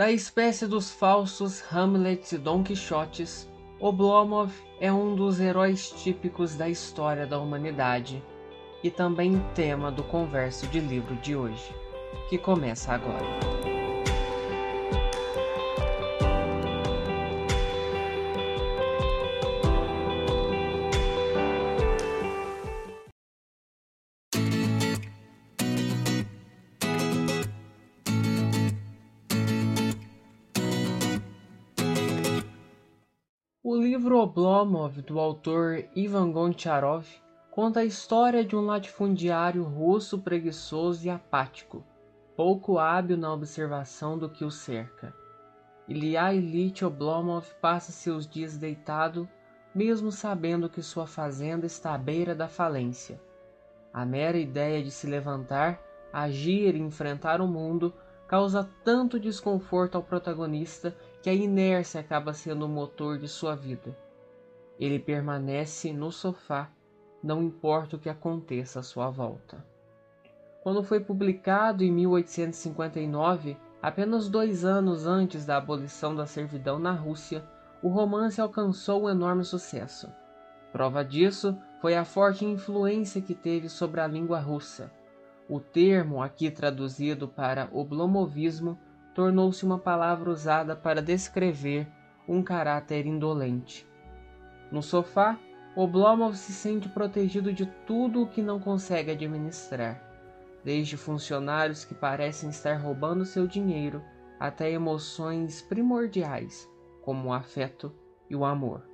Da espécie dos falsos Hamlets e Don Quixotes, Oblomov é um dos heróis típicos da história da humanidade e também tema do converso de livro de hoje, que começa agora. O livro Oblomov, do autor Ivan Goncharov, conta a história de um latifundiário russo preguiçoso e apático, pouco hábil na observação do que o cerca. Ilya Ilyich Oblomov passa seus dias deitado, mesmo sabendo que sua fazenda está à beira da falência. A mera ideia de se levantar, agir e enfrentar o mundo causa tanto desconforto ao protagonista que a inércia acaba sendo o motor de sua vida. Ele permanece no sofá, não importa o que aconteça à sua volta. Quando foi publicado em 1859, apenas dois anos antes da abolição da servidão na Rússia, o romance alcançou um enorme sucesso. Prova disso foi a forte influência que teve sobre a língua russa o termo, aqui traduzido para oblomovismo, tornou-se uma palavra usada para descrever um caráter indolente. No sofá, Oblomov se sente protegido de tudo o que não consegue administrar, desde funcionários que parecem estar roubando seu dinheiro até emoções primordiais, como o afeto e o amor.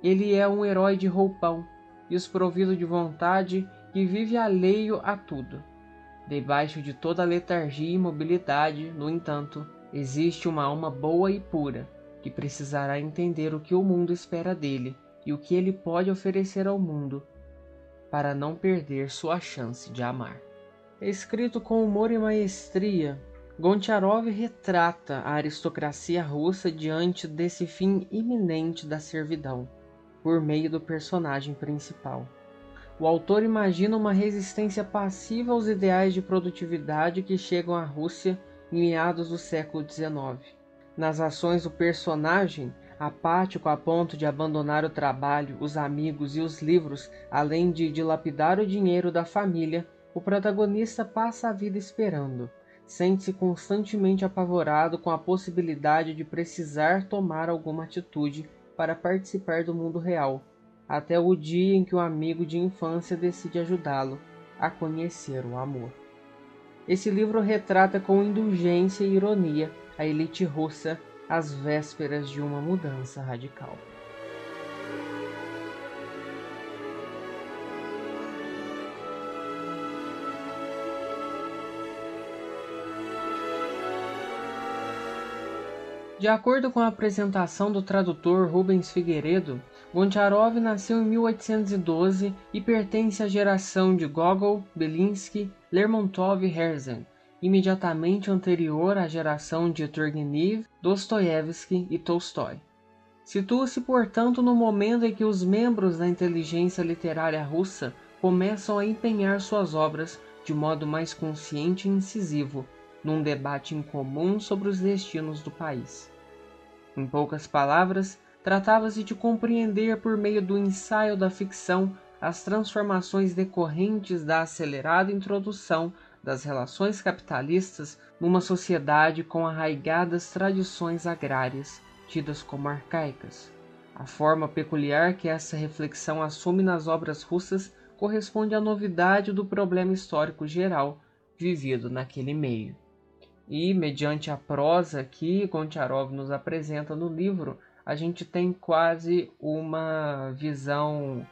Ele é um herói de roupão, desprovido de vontade que vive alheio a tudo. Debaixo de toda letargia e imobilidade, no entanto, existe uma alma boa e pura, que precisará entender o que o mundo espera dele e o que ele pode oferecer ao mundo, para não perder sua chance de amar. Escrito com humor e maestria, Goncharov retrata a aristocracia russa diante desse fim iminente da servidão, por meio do personagem principal. O autor imagina uma resistência passiva aos ideais de produtividade que chegam à Rússia em meados do século XIX. Nas ações do personagem, apático a ponto de abandonar o trabalho, os amigos e os livros, além de dilapidar o dinheiro da família, o protagonista passa a vida esperando. Sente-se constantemente apavorado com a possibilidade de precisar tomar alguma atitude para participar do mundo real, até o dia em que o amigo de infância decide ajudá-lo a conhecer o amor. Esse livro retrata com indulgência e ironia a elite russa às vésperas de uma mudança radical. De acordo com a apresentação do tradutor Rubens Figueiredo, Goncharov nasceu em 1812 e pertence à geração de Gogol, Belinsky, Lermontov e Herzen, imediatamente anterior à geração de Turgenev, Dostoiévski e Tolstói. Situa-se, portanto, no momento em que os membros da inteligência literária russa começam a empenhar suas obras de modo mais consciente e incisivo num debate incomum sobre os destinos do país. Em poucas palavras, tratava-se de compreender por meio do ensaio da ficção as transformações decorrentes da acelerada introdução das relações capitalistas numa sociedade com arraigadas tradições agrárias, tidas como arcaicas. A forma peculiar que essa reflexão assume nas obras russas corresponde à novidade do problema histórico geral vivido naquele meio. E, mediante a prosa que Goncharov nos apresenta no livro, a gente tem quase uma visão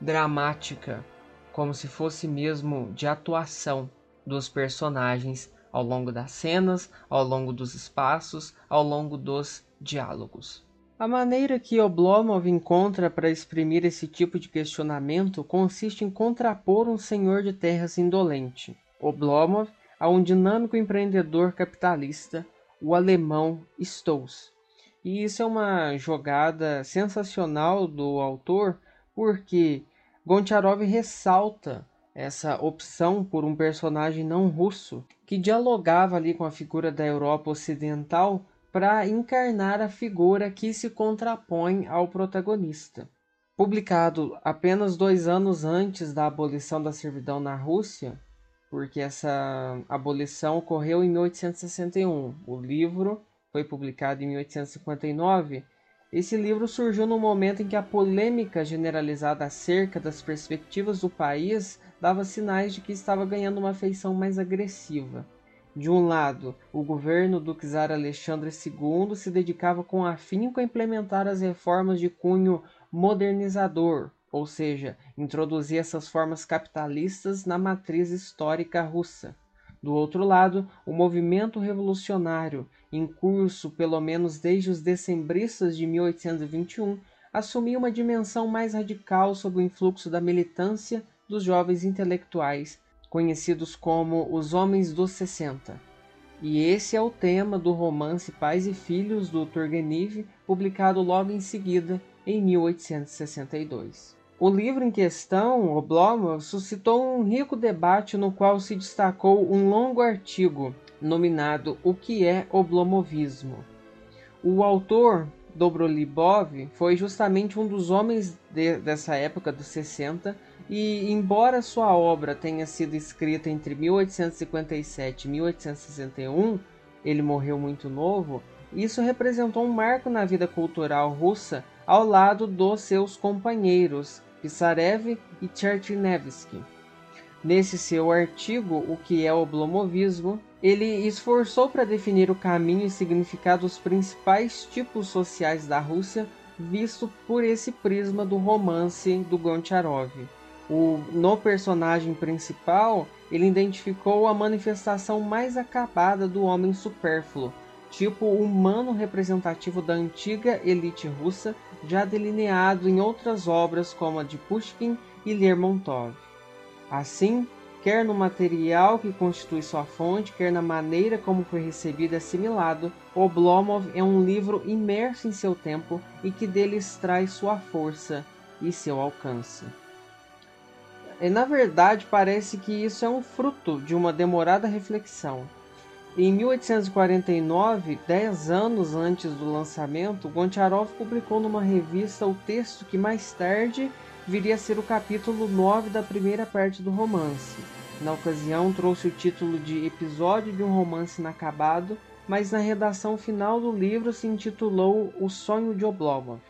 dramática, como se fosse mesmo de atuação dos personagens ao longo das cenas, ao longo dos espaços, ao longo dos diálogos. A maneira que Oblomov encontra para exprimir esse tipo de questionamento consiste em contrapor um senhor de terras indolente. Oblomov a um dinâmico empreendedor capitalista, o alemão Stolz. E isso é uma jogada sensacional do autor, porque Goncharov ressalta essa opção por um personagem não russo que dialogava ali com a figura da Europa Ocidental para encarnar a figura que se contrapõe ao protagonista. Publicado apenas dois anos antes da abolição da servidão na Rússia, porque essa abolição ocorreu em 1861. O livro foi publicado em 1859. Esse livro surgiu no momento em que a polêmica generalizada acerca das perspectivas do país dava sinais de que estava ganhando uma feição mais agressiva. De um lado, o governo do czar Alexandre II se dedicava com afinco a implementar as reformas de cunho modernizador, ou seja, introduzir essas formas capitalistas na matriz histórica russa. Do outro lado, o movimento revolucionário, em curso pelo menos desde os decembristas de 1821, assumia uma dimensão mais radical sob o influxo da militância dos jovens intelectuais, conhecidos como os Homens dos 60. E esse é o tema do romance Pais e Filhos do Turgenev, publicado logo em seguida, em 1862. O livro em questão, Oblomov, suscitou um rico debate no qual se destacou um longo artigo nominado O que é Oblomovismo. O autor, Dobrolibov, foi justamente um dos homens de, dessa época, dos 60, e embora sua obra tenha sido escrita entre 1857 e 1861, ele morreu muito novo, isso representou um marco na vida cultural russa ao lado dos seus companheiros Pissarev e Chertynevsky. Nesse seu artigo, O que é o Oblomovismo, ele esforçou para definir o caminho e significado dos principais tipos sociais da Rússia, visto por esse prisma do romance do Goncharov. O, no personagem principal, ele identificou a manifestação mais acabada do homem supérfluo, tipo humano representativo da antiga elite russa, já delineado em outras obras como a de Pushkin e Lermontov. Assim, quer no material que constitui sua fonte, quer na maneira como foi recebido e assimilado, Oblomov é um livro imerso em seu tempo e que dele extrai sua força e seu alcance. E, na verdade, parece que isso é um fruto de uma demorada reflexão. Em 1849, dez anos antes do lançamento, Goncharov publicou numa revista o texto que mais tarde viria a ser o capítulo 9 da primeira parte do romance. Na ocasião, trouxe o título de Episódio de um Romance Inacabado, mas na redação final do livro se intitulou O Sonho de Oblomov.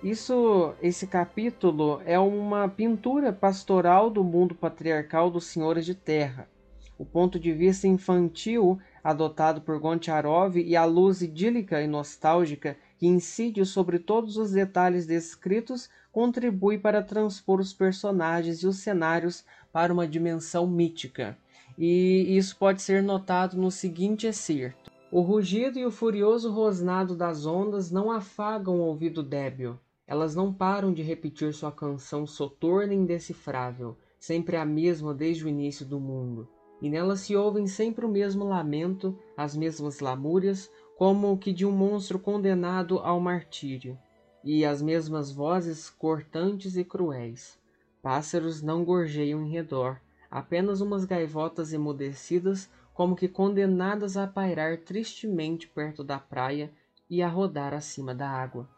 Isso, esse capítulo é uma pintura pastoral do mundo patriarcal dos senhores de terra. O ponto de vista infantil adotado por Goncharov e a luz idílica e nostálgica que incide sobre todos os detalhes descritos contribui para transpor os personagens e os cenários para uma dimensão mítica. E isso pode ser notado no seguinte excerto: O rugido e o furioso rosnado das ondas não afagam o ouvido débil. Elas não param de repetir sua canção soturna e indecifrável, sempre a mesma desde o início do mundo e nela se ouvem sempre o mesmo lamento, as mesmas lamúrias, como que de um monstro condenado ao martírio, e as mesmas vozes cortantes e cruéis. Pássaros não gorjeiam em redor, apenas umas gaivotas emudecidas, como que condenadas a pairar tristemente perto da praia e a rodar acima da água.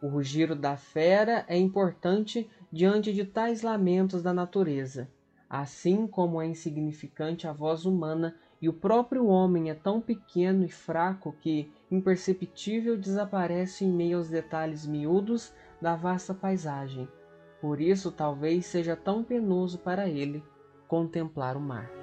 O rugir da fera é importante diante de tais lamentos da natureza assim como é insignificante a voz humana e o próprio homem é tão pequeno e fraco que, imperceptível, desaparece em meio aos detalhes miúdos da vasta paisagem. Por isso, talvez seja tão penoso para ele contemplar o mar.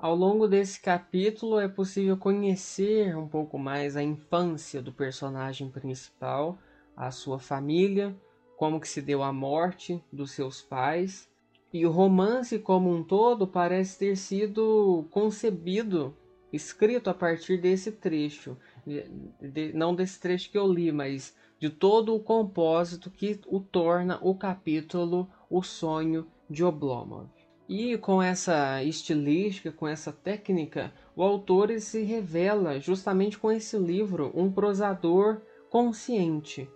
Ao longo desse capítulo é possível conhecer um pouco mais a infância do personagem principal, a sua família, como que se deu a morte dos seus pais. E o romance como um todo parece ter sido concebido, escrito a partir desse trecho, de, não desse trecho que eu li, mas de todo o compósito que o torna o capítulo O Sonho de Oblomov. E com essa estilística, com essa técnica, o autor se revela justamente com esse livro um prosador consciente.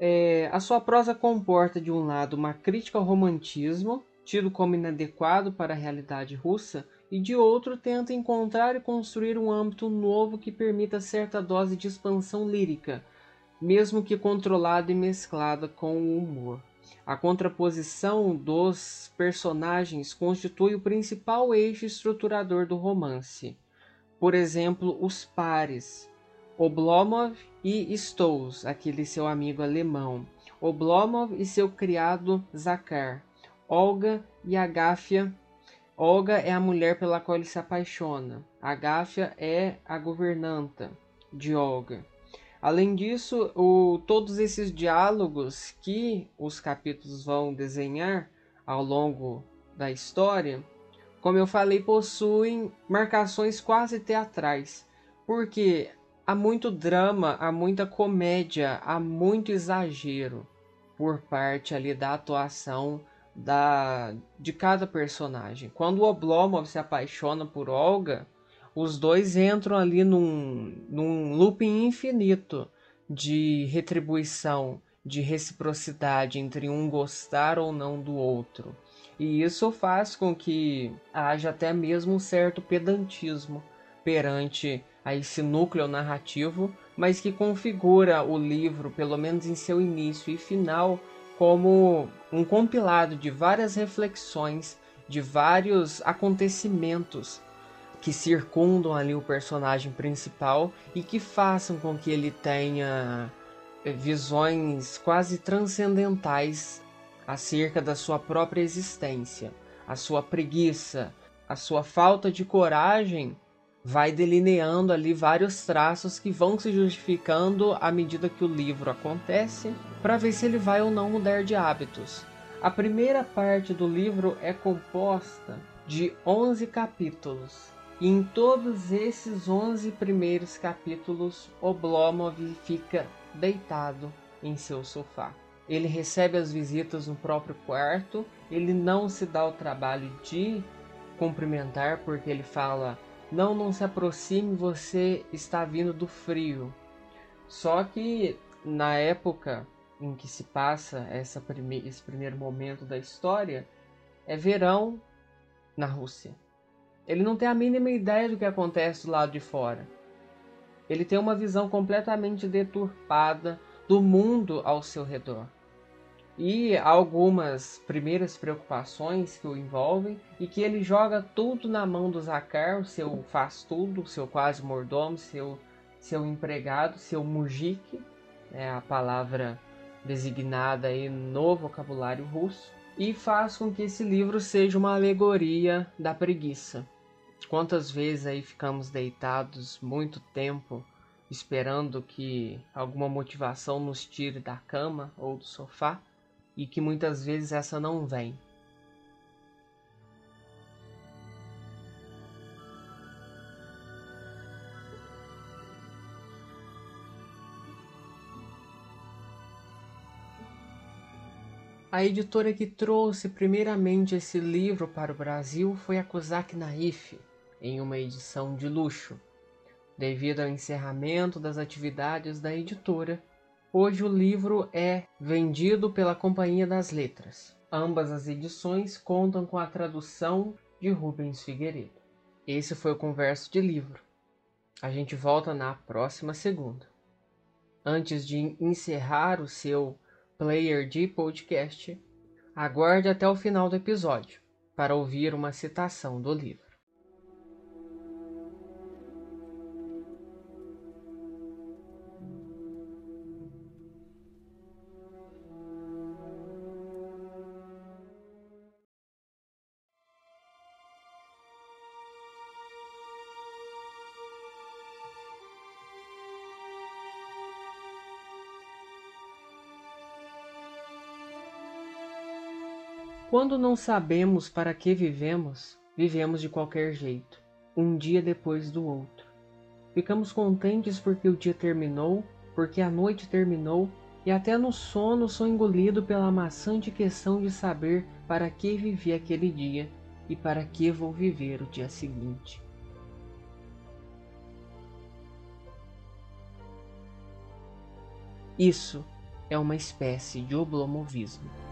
É, a sua prosa comporta, de um lado, uma crítica ao romantismo, tido como inadequado para a realidade russa, e de outro tenta encontrar e construir um âmbito novo que permita certa dose de expansão lírica, mesmo que controlada e mesclada com o humor. A contraposição dos personagens constitui o principal eixo estruturador do romance. Por exemplo, os pares, Oblomov e Stolz, aquele seu amigo alemão, Oblomov e seu criado Zakar, Olga e Agáfia Olga é a mulher pela qual ele se apaixona. Agáfia é a governanta de Olga. Além disso, o, todos esses diálogos que os capítulos vão desenhar ao longo da história, como eu falei, possuem marcações quase teatrais, porque há muito drama, há muita comédia, há muito exagero por parte ali da atuação da de cada personagem. Quando o Oblomov se apaixona por Olga, os dois entram ali num, num looping infinito de retribuição, de reciprocidade entre um gostar ou não do outro. E isso faz com que haja até mesmo um certo pedantismo perante a esse núcleo narrativo, mas que configura o livro, pelo menos em seu início e final, como um compilado de várias reflexões, de vários acontecimentos que circundam ali o personagem principal e que façam com que ele tenha eh, visões quase transcendentais acerca da sua própria existência, a sua preguiça, a sua falta de coragem vai delineando ali vários traços que vão se justificando à medida que o livro acontece, para ver se ele vai ou não mudar de hábitos. A primeira parte do livro é composta de 11 capítulos. E em todos esses 11 primeiros capítulos, Oblomov fica deitado em seu sofá. Ele recebe as visitas no próprio quarto, ele não se dá o trabalho de cumprimentar porque ele fala não, não se aproxime, você está vindo do frio. Só que na época em que se passa prime esse primeiro momento da história, é verão na Rússia. Ele não tem a mínima ideia do que acontece do lado de fora. Ele tem uma visão completamente deturpada do mundo ao seu redor e algumas primeiras preocupações que o envolvem e que ele joga tudo na mão do Zakar, o seu faz tudo, seu quase mordomo, seu seu empregado, seu mujik, é a palavra designada aí no vocabulário russo, e faz com que esse livro seja uma alegoria da preguiça. Quantas vezes aí ficamos deitados muito tempo esperando que alguma motivação nos tire da cama ou do sofá? e que muitas vezes essa não vem. A editora que trouxe primeiramente esse livro para o Brasil foi a Kozak Naif, em uma edição de luxo. Devido ao encerramento das atividades da editora, Hoje o livro é vendido pela Companhia das Letras. Ambas as edições contam com a tradução de Rubens Figueiredo. Esse foi o Converso de Livro. A gente volta na próxima segunda. Antes de encerrar o seu player de podcast, aguarde até o final do episódio para ouvir uma citação do livro. Quando não sabemos para que vivemos, vivemos de qualquer jeito, um dia depois do outro. Ficamos contentes porque o dia terminou, porque a noite terminou e até no sono sou engolido pela maçante questão de saber para que vivi aquele dia e para que vou viver o dia seguinte. Isso é uma espécie de oblomovismo.